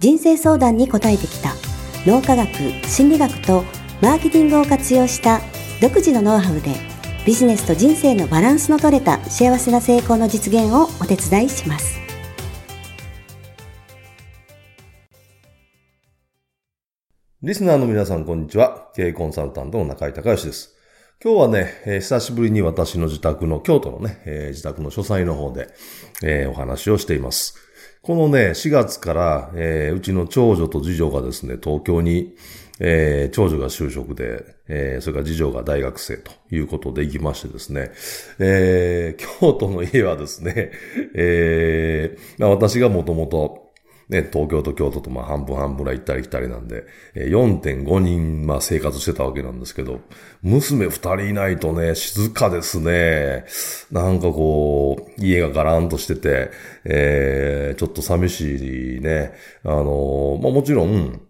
人生相談に応えてきた脳科学、心理学とマーケティングを活用した独自のノウハウでビジネスと人生のバランスの取れた幸せな成功の実現をお手伝いします。リスナーの皆さん、こんにちは。経営コンサルタントの中井隆義です。今日はね、えー、久しぶりに私の自宅の、京都のね、えー、自宅の書斎の方で、えー、お話をしています。このね、4月から、えうちの長女と次女がですね、東京に、え長女が就職で、えそれから次女が大学生ということで行きましてですね、え京都の家はですね、えまあ、私がもともと、ね、東京と京都とまあ半分半分らい行ったり来たりなんで、4.5人まあ生活してたわけなんですけど、娘2人いないとね、静かですね。なんかこう、家がガランとしてて、えー、ちょっと寂しいね。あの、まあもちろん、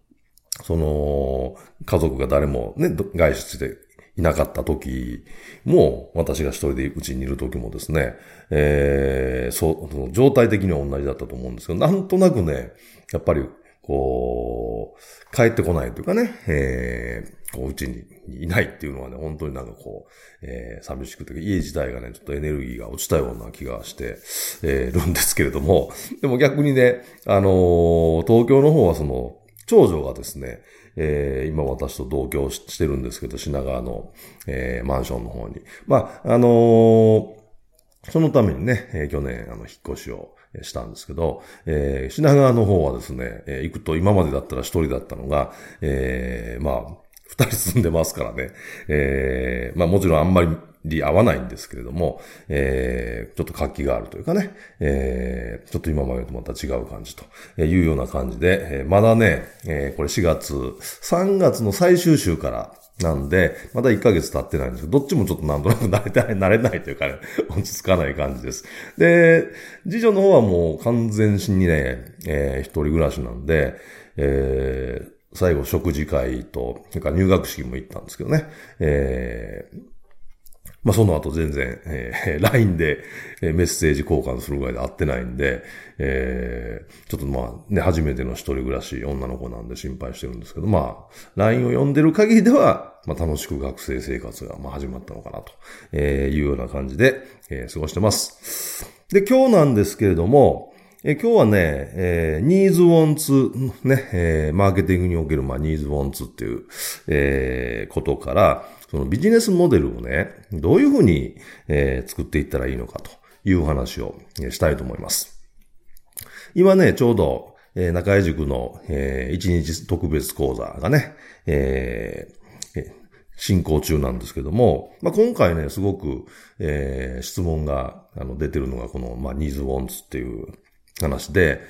その、家族が誰もね、外出していなかった時も、私が一人でうちにいる時もですね、えー、そう、状態的には同じだったと思うんですけど、なんとなくね、やっぱり、こう、帰ってこないというかね、えー、こう、うちにいないっていうのはね、本当になんかこう、えー、寂しくて、家自体がね、ちょっとエネルギーが落ちたような気がして、えー、るんですけれども、でも逆にね、あのー、東京の方はその、長女がですね、えー、今私と同居してるんですけど、品川の、えー、マンションの方に。まあ、あのー、そのためにね、えー、去年、あの、引っ越しをしたんですけど、えー、品川の方はですね、えー、行くと今までだったら一人だったのが、えー、まあ、二人住んでますからね、えー、まあもちろんあんまりり合わないんですけれども、えー、ちょっと活気があるというかね、えー、ちょっと今までとまた違う感じというような感じで、えー、まだね、えー、これ4月、3月の最終週からなんで、まだ1ヶ月経ってないんですけど、どっちもちょっとなんとなく慣れたい、慣れないというかね、落ち着かない感じです。で、次女の方はもう完全にね、えー、一人暮らしなんで、えー、最後食事会と、それか入学式も行ったんですけどね、えー、まあ、その後全然、えー、LINE でメッセージ交換するぐらいで会ってないんで、えー、ちょっとまあね、初めての一人暮らし、女の子なんで心配してるんですけど、まあ、LINE を読んでる限りでは、まあ、楽しく学生生活がまあ始まったのかなというような感じで、えー、過ごしてます。で、今日なんですけれども、え今日はね、えー、ニーズウォンツ、ね、えー、マーケティングにおける、まあ、ニーズウォンツっていう、えー、ことから、そのビジネスモデルをね、どういうふうに、え、作っていったらいいのかという話をしたいと思います。今ね、ちょうど、え、中井塾の、えー、一日特別講座がね、え、進行中なんですけども、まあ、今回ね、すごく、えー、質問があの出てるのがこの、まあ、ニーズウォンツっていう話で、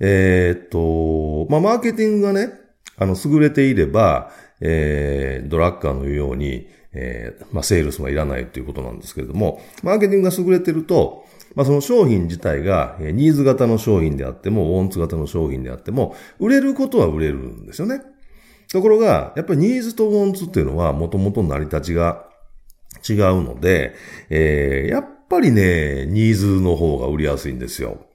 えー、っと、まあ、マーケティングがね、あの、優れていれば、えー、ドラッカーのように、えー、まあ、セールスはいらないということなんですけれども、マーケティングが優れてると、まあ、その商品自体が、えニーズ型の商品であっても、ウォンツ型の商品であっても、売れることは売れるんですよね。ところが、やっぱりニーズとウォンツっていうのは、もともと成り立ちが違うので、えー、やっぱりね、ニーズの方が売りやすいんですよ。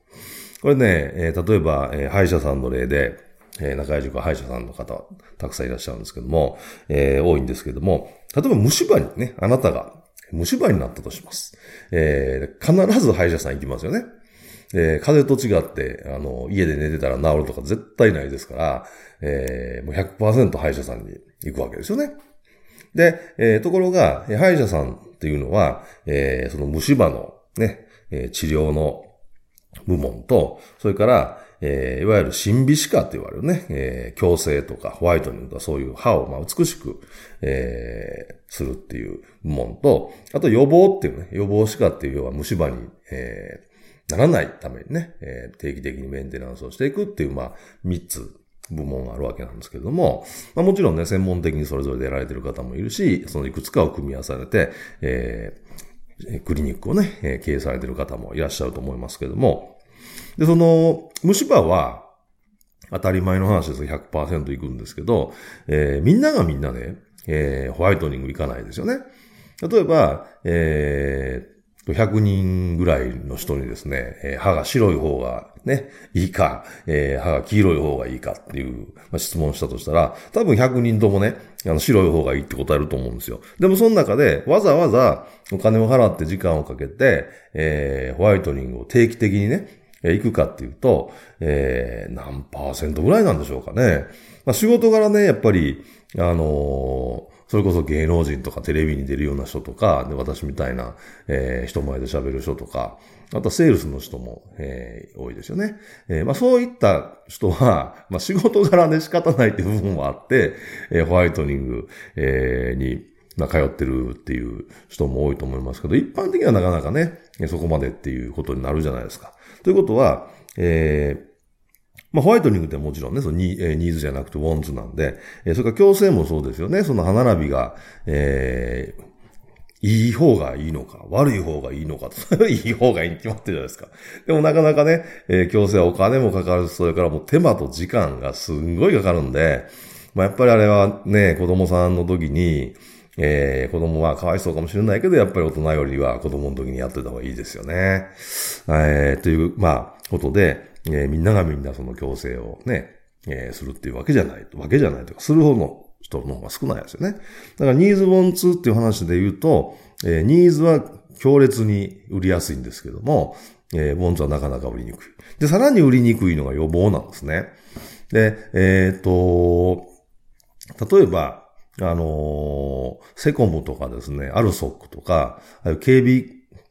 これね、えー、例えば、えー、歯医者さんの例で、えー、中井塾歯医者さんの方、たくさんいらっしゃるんですけども、えー、多いんですけども、例えば虫歯にね、あなたが虫歯になったとします。えー、必ず歯医者さん行きますよね。えー、風邪と違って、あの、家で寝てたら治るとか絶対ないですから、えー、もう100%歯医者さんに行くわけですよね。で、えー、ところが、歯医者さんっていうのは、えー、その虫歯のね、えー、治療の部門と、それから、えー、いわゆる新美歯科って言われるね、えー、矯正とかホワイトニングとかそういう歯をまあ美しく、えー、するっていう部門と、あと予防っていうね、予防歯科っていう要は虫歯に、えー、ならないためにね、えー、定期的にメンテナンスをしていくっていう、まあ、三つ部門があるわけなんですけれども、まあ、もちろんね、専門的にそれぞれでやられてる方もいるし、そのいくつかを組み合わされて、えー、クリニックをね、経営されてる方もいらっしゃると思いますけども、で、その、虫歯は、当たり前の話ですが100%いくんですけど、えー、みんながみんなね、えー、ホワイトニングいかないですよね。例えば、えー、100人ぐらいの人にですね、えー、歯が白い方がね、いいか、えー、歯が黄色い方がいいかっていう、まあ、質問したとしたら、多分100人ともね、あの白い方がいいって答えると思うんですよ。でもその中でわざわざお金を払って時間をかけて、えー、ホワイトニングを定期的にね、え行くかっていうと、えー、何パーセントぐらいなんでしょうかね。まあ、仕事柄ね、やっぱり、あのー、それこそ芸能人とかテレビに出るような人とか、で私みたいな、えー、人前で喋る人とか、あとはセールスの人も、えー、多いですよね。えー、まあそういった人は、まあ仕事柄で仕方ないっていう部分もあって、えー、ホワイトニング、えー、に、ま通ってるっていう人も多いと思いますけど、一般的にはなかなかね、そこまでっていうことになるじゃないですか。ということは、え、まあ、ホワイトニングってもちろんね、そのニーズじゃなくてウォンズなんで、えー、それから強制もそうですよね。その歯並びが、えー、いい方がいいのか、悪い方がいいのかと、いい方がいいに決まってるじゃないですか。でもなかなかね、えー、強制はお金もかかるしそれからもう手間と時間がすんごいかかるんで、まあ、やっぱりあれはね、子供さんの時に、えー、子供はかわいそうかもしれないけど、やっぱり大人よりは子供の時にやっといた方がいいですよね。えー、という、まあ、ことで、えー、みんながみんなその強制をね、えー、するっていうわけじゃない、わけじゃないとか、する方の人の方が少ないですよね。だからニーズウォンツっていう話で言うと、えー、ニーズは強烈に売りやすいんですけども、えー、ウォンツはなかなか売りにくい。で、さらに売りにくいのが予防なんですね。で、えっ、と、例えば、あのー、セコムとかですね、アルソックとか、警備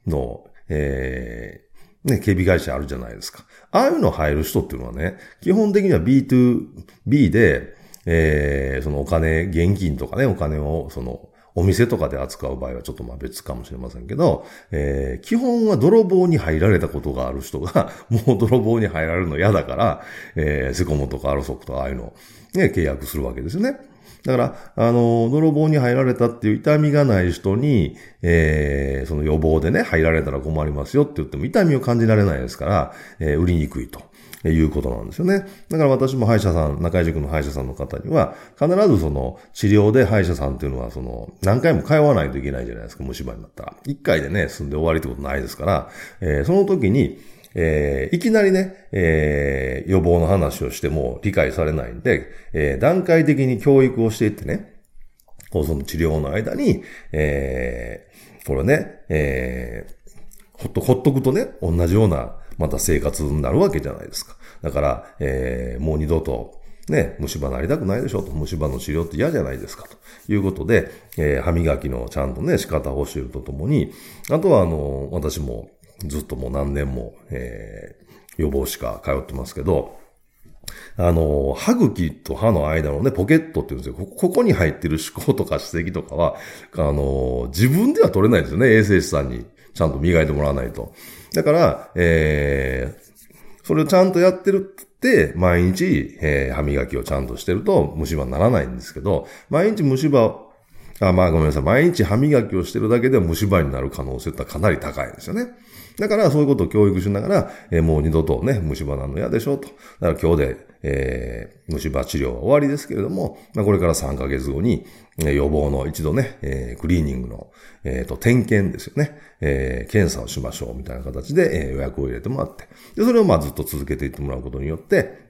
の、え、ね、警備会社あるじゃないですか。ああいうの入る人っていうのはね、基本的には B2B で、えー、そのお金、現金とかね、お金を、その、お店とかで扱う場合はちょっとまあ別かもしれませんけど、えー、基本は泥棒に入られたことがある人が、もう泥棒に入られるの嫌だから、えー、セコモとかアルソクとかああいうの、ね、契約するわけですよね。だから、あの、泥棒に入られたっていう痛みがない人に、えー、その予防でね、入られたら困りますよって言っても痛みを感じられないですから、えー、売りにくいと。いうことなんですよね。だから私も歯医者さん、中井塾の歯医者さんの方には、必ずその治療で歯医者さんっていうのは、その、何回も通わないといけないじゃないですか、虫歯になったら。一回でね、済んで終わりってことないですから、えー、その時に、えー、いきなりね、えー、予防の話をしても理解されないんで、えー、段階的に教育をしていってね、こうその治療の間に、えー、これね、えー、ほっと、ほっとくとね、同じような、また生活になるわけじゃないですか。だから、えー、もう二度と、ね、虫歯なりたくないでしょと。虫歯の治療って嫌じゃないですかということで、えー、歯磨きのちゃんとね、仕方を教えるとともに、あとはあの、私もずっともう何年も、えー、予防歯科通ってますけど、あの、歯茎と歯の間のね、ポケットって言うんですよ。ここに入ってる歯垢とか歯石とかは、あの、自分では取れないですよね。衛生士さんにちゃんと磨いてもらわないと。だから、えー、それをちゃんとやってるって、毎日、えー、歯磨きをちゃんとしてると虫歯にならないんですけど、毎日虫歯あ、まあごめんなさい。毎日歯磨きをしてるだけで虫歯になる可能性ってかなり高いんですよね。だからそういうことを教育しながら、えー、もう二度とね、虫歯なの嫌でしょうと。だから今日で、えー、虫歯治療は終わりですけれども、まあ、これから3ヶ月後に、えー、予防の一度ね、えー、クリーニングの、えっ、ー、と、点検ですよね。え、検査をしましょうみたいな形で、え、予約を入れてもらって。で、それをまあずっと続けていってもらうことによって、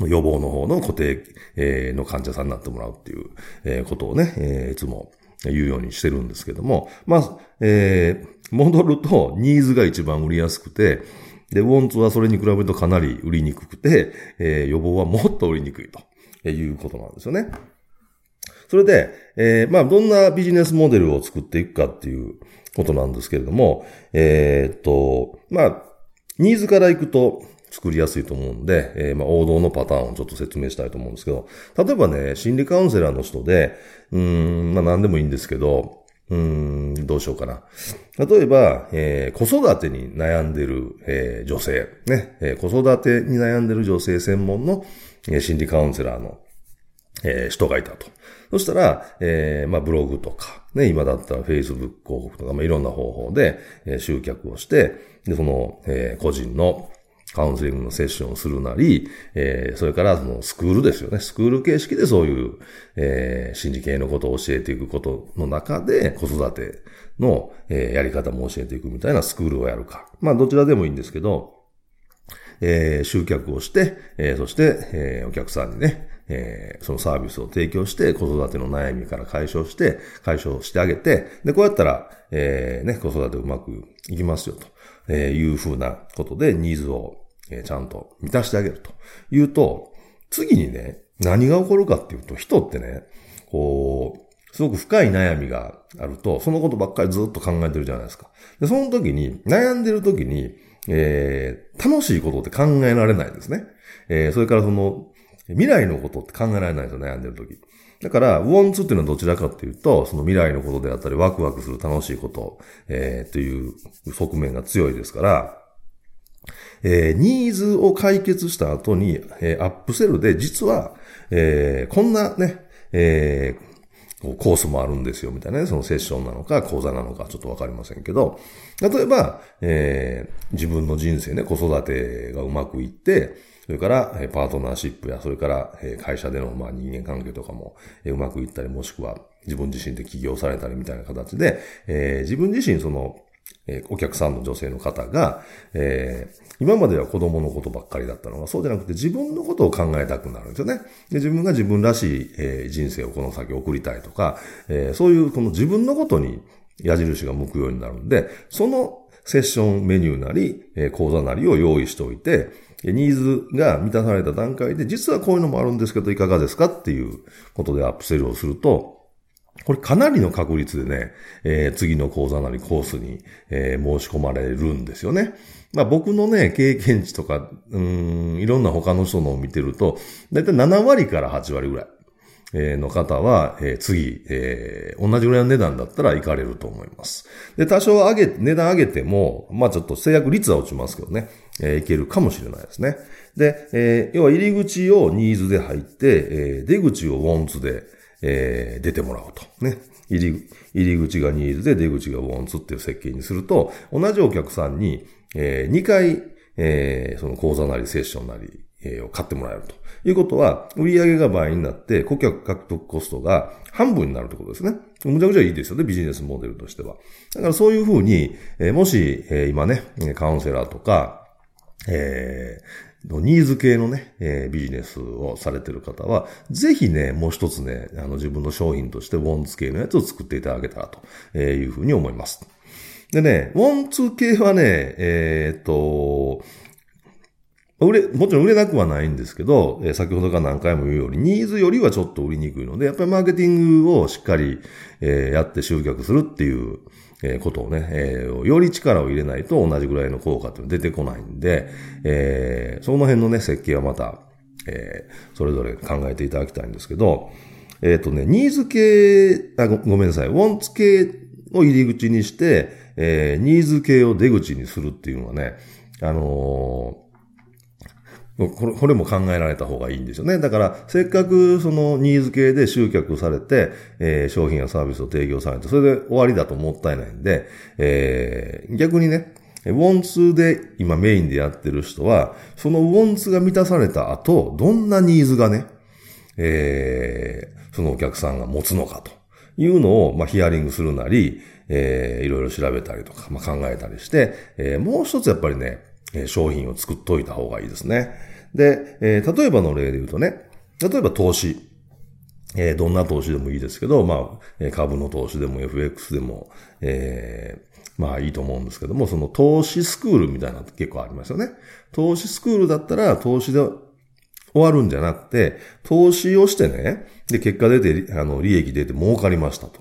予防の方の固定、え、の患者さんになってもらうっていう、え、ことをね、え、いつも言うようにしてるんですけども、まあ、えー、戻ると、ニーズが一番売りやすくて、で、ウォンツはそれに比べるとかなり売りにくくて、えー、予防はもっと売りにくいということなんですよね。それで、えー、まあ、どんなビジネスモデルを作っていくかっていうことなんですけれども、えー、っと、まあ、ニーズからいくと、作りやすいと思うんで、えー、まあ、王道のパターンをちょっと説明したいと思うんですけど、例えばね、心理カウンセラーの人で、うん、まあ、何でもいいんですけど、うん、どうしようかな。例えば、えー、子育てに悩んでる、えー、女性、ね、えー、子育てに悩んでる女性専門の、え心理カウンセラーの、えー、人がいたと。そしたら、えー、まあ、ブログとか、ね、今だったら Facebook 広告とか、まあ、いろんな方法で、えー、集客をして、で、その、えー、個人の、カウンセリングのセッションをするなり、えー、それからそのスクールですよね。スクール形式でそういう、えー、心理系のことを教えていくことの中で子育ての、えー、やり方も教えていくみたいなスクールをやるか。まあどちらでもいいんですけど、えー、集客をして、えー、そして、えー、お客さんにね、えー、そのサービスを提供して子育ての悩みから解消して、解消してあげて、で、こうやったら、えー、ね、子育てうまくいきますよと、えいうふうなことでニーズをえ、ちゃんと満たしてあげるというと、次にね、何が起こるかっていうと、人ってね、こう、すごく深い悩みがあると、そのことばっかりずっと考えてるじゃないですか。で、その時に、悩んでる時に、えー、楽しいことって考えられないですね。えー、それからその、未来のことって考えられないですよ、悩んでる時。だから、ウォンツっていうのはどちらかっていうと、その未来のことであったり、ワクワクする楽しいこと、えー、という側面が強いですから、えー、ニーズを解決した後に、えー、アップセルで、実は、えー、こんなね、えー、コースもあるんですよ、みたいなね、そのセッションなのか、講座なのか、ちょっとわかりませんけど、例えば、えー、自分の人生ね、子育てがうまくいって、それから、パートナーシップや、それから、会社での、まあ、人間関係とかも、うまくいったり、もしくは、自分自身で起業されたりみたいな形で、え、自分自身その、え、お客さんの女性の方が、えー、今までは子供のことばっかりだったのが、そうじゃなくて自分のことを考えたくなるんですよね。で自分が自分らしい、えー、人生をこの先送りたいとか、えー、そういうこの自分のことに矢印が向くようになるんで、そのセッションメニューなり、えー、講座なりを用意しておいて、ニーズが満たされた段階で、実はこういうのもあるんですけど、いかがですかっていうことでアップセルをすると、これかなりの確率でね、えー、次の講座なりコースに、えー、申し込まれるんですよね。まあ僕のね、経験値とか、うん、いろんな他の人のを見てると、だいたい7割から8割ぐらい。えの方は、え、次、え、同じぐらいの値段だったら行かれると思います。で、多少上げ、値段上げても、まあちょっと制約率は落ちますけどね、え、いけるかもしれないですね。で、え、要は入り口をニーズで入って、え、出口をウォンツで、え、出てもらうと。ね。入り、入り口がニーズで出口がウォンツっていう設計にすると、同じお客さんに、え、2回、え、その講座なりセッションなり、えー、を買ってもらえるということは、売上が倍になって顧客獲得コストが半分になるということですね。むちゃくちゃいいですよね、ビジネスモデルとしては。だからそういうふうに、えー、もし、えー、今ね、カウンセラーとか、えニーズ系のね、えー、ビジネスをされてる方は、ぜひね、もう一つね、あの自分の商品としてウォンツ系のやつを作っていただけたらというふうに思います。でね、ウォンツ系はね、えー、っと、売れ、もちろん売れなくはないんですけど、え、先ほどから何回も言うように、ニーズよりはちょっと売りにくいので、やっぱりマーケティングをしっかり、え、やって集客するっていう、えことをね、え、より力を入れないと同じぐらいの効果ってのは出てこないんで、え、その辺のね、設計はまた、えー、それぞれ考えていただきたいんですけど、えっ、とね、ニーズ系あご、ごめんなさい、ウォンツ系を入り口にして、え、ニーズ系を出口にするっていうのはね、あのこれも考えられた方がいいんですよね。だから、せっかくそのニーズ系で集客されて、えー、商品やサービスを提供されて、それで終わりだともったいないんで、えー、逆にね、ウォンツで今メインでやってる人は、そのウォンツが満たされた後、どんなニーズがね、えー、そのお客さんが持つのかというのを、まあ、ヒアリングするなり、えー、いろいろ調べたりとか、まあ、考えたりして、えー、もう一つやっぱりね、え商品を作っといた方がいいですね。で、えー、例えばの例で言うとね、例えば投資。えー、どんな投資でもいいですけど、まあ、株の投資でも FX でも、えー、まあいいと思うんですけども、その投資スクールみたいなのって結構ありますよね。投資スクールだったら投資で終わるんじゃなくて、投資をしてね、で、結果出て、あの、利益出て儲かりましたと。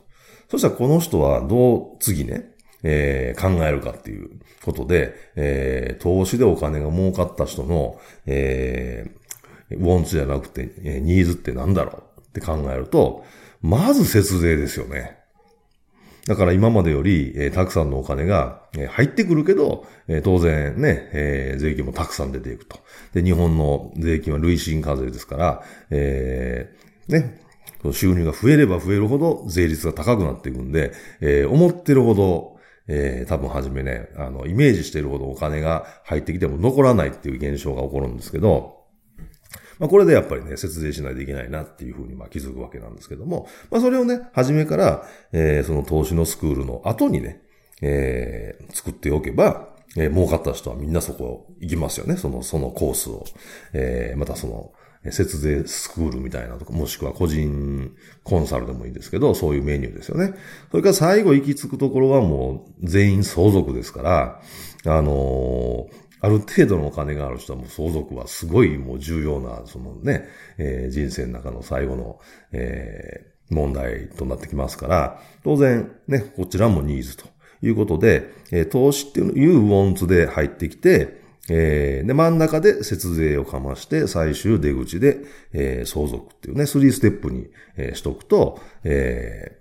そしたらこの人はどう次ね、えー、考えるかっていうことで、えー、投資でお金が儲かった人の、えー、ウォンツじゃなくて、えー、ニーズって何だろうって考えると、まず節税ですよね。だから今までより、えー、たくさんのお金が、えー、入ってくるけど、えー、当然ね、えー、税金もたくさん出ていくと。で、日本の税金は累進課税ですから、えー、ね、収入が増えれば増えるほど税率が高くなっていくんで、えー、思ってるほど、えー、多分はじめね、あの、イメージしてるほどお金が入ってきても残らないっていう現象が起こるんですけど、まあ、これでやっぱりね、節税しないといけないなっていうふうにまあ気づくわけなんですけども、まあ、それをね、初めから、えー、その投資のスクールの後にね、えー、作っておけば、えー、儲かった人はみんなそこ行きますよね。その、そのコースを。えー、またその、節税スクールみたいなとか、もしくは個人コンサルでもいいんですけど、そういうメニューですよね。それから最後行き着くところはもう全員相続ですから、あのー、ある程度のお金がある人はもう相続はすごいもう重要な、そのね、えー、人生の中の最後の、えー、問題となってきますから、当然ね、こちらもニーズということで、えー、投資っていうウォンツで入ってきて、えー、で、真ん中で節税をかまして、最終出口で、えー、相続っていうね、3ステップに、えー、しとくと、え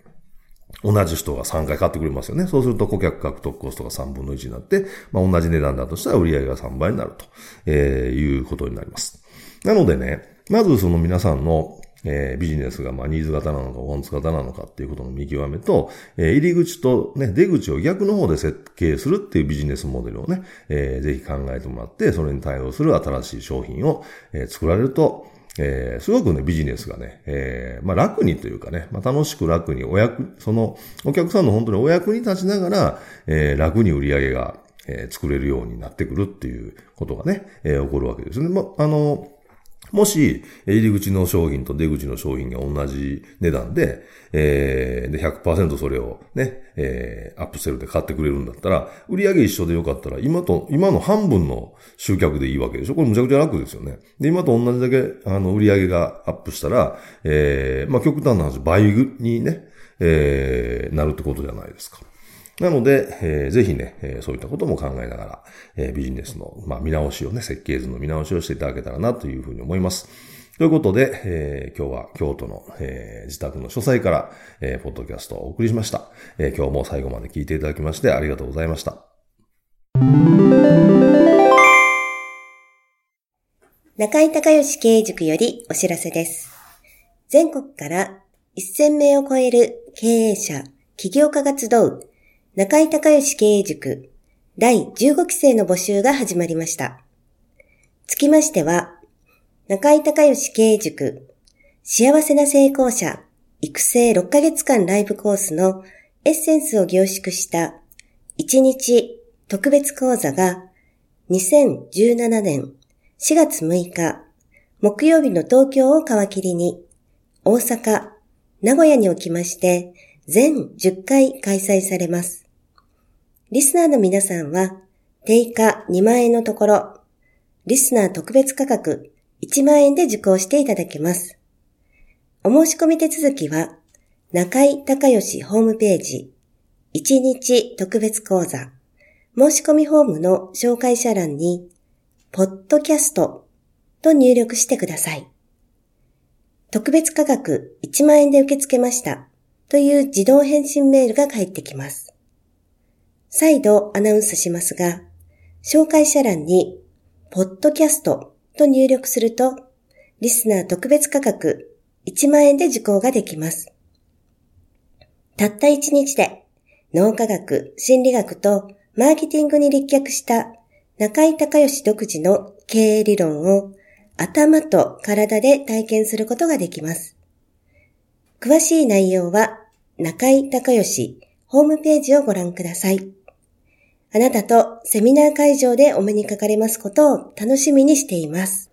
ー、同じ人が3回買ってくれますよね。そうすると顧客獲得コストが3分の1になって、まあ、同じ値段だとしたら売り上げが3倍になると、えー、いうことになります。なのでね、まずその皆さんのえー、ビジネスがまあニーズ型なのか、ワンツ型なのかっていうことの見極めと、えー、入り口とね、出口を逆の方で設計するっていうビジネスモデルをね、えー、ぜひ考えてもらって、それに対応する新しい商品を、えー、作られると、えー、すごくね、ビジネスがね、えー、まあ楽にというかね、まあ楽しく楽にお役、その、お客さんの本当にお役に立ちながら、えー、楽に売り上げが、えー、作れるようになってくるっていうことがね、えー、起こるわけですね。まあ、あの、もし、入り口の商品と出口の商品が同じ値段で、えー、で、100%それをね、えー、アップセルで買ってくれるんだったら、売り上げ一緒でよかったら、今と、今の半分の集客でいいわけでしょ？これむちゃくちゃ楽ですよね。で、今と同じだけ、あの、売り上げがアップしたら、えー、まあ、極端な話、倍にね、えー、なるってことじゃないですか。なので、えー、ぜひね、えー、そういったことも考えながら、えー、ビジネスの、まあ、見直しをね、設計図の見直しをしていただけたらなというふうに思います。ということで、えー、今日は京都の、えー、自宅の書斎から、えー、ポッドキャストをお送りしました、えー。今日も最後まで聞いていただきましてありがとうございました。中井隆義経営塾よりお知らせです。全国から1000名を超える経営者、起業家が集う中井隆義経営塾第15期生の募集が始まりました。つきましては、中井隆義経営塾幸せな成功者育成6ヶ月間ライブコースのエッセンスを凝縮した1日特別講座が2017年4月6日木曜日の東京を皮切りに大阪、名古屋におきまして全10回開催されます。リスナーの皆さんは、定価2万円のところ、リスナー特別価格1万円で受講していただけます。お申し込み手続きは、中井隆義ホームページ、1日特別講座、申し込みフォームの紹介者欄に、ポッドキャストと入力してください。特別価格1万円で受け付けましたという自動返信メールが返ってきます。再度アナウンスしますが、紹介者欄に、ポッドキャストと入力すると、リスナー特別価格1万円で受講ができます。たった1日で、脳科学、心理学とマーケティングに立脚した中井隆義独自の経営理論を頭と体で体験することができます。詳しい内容は中井隆義ホームページをご覧ください。あなたとセミナー会場でお目にかかれますことを楽しみにしています。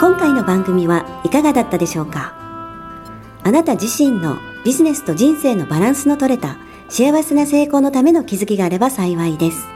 今回の番組はいかがだったでしょうか？あなた自身のビジネスと人生のバランスの取れた幸せな成功のための気づきがあれば幸いです。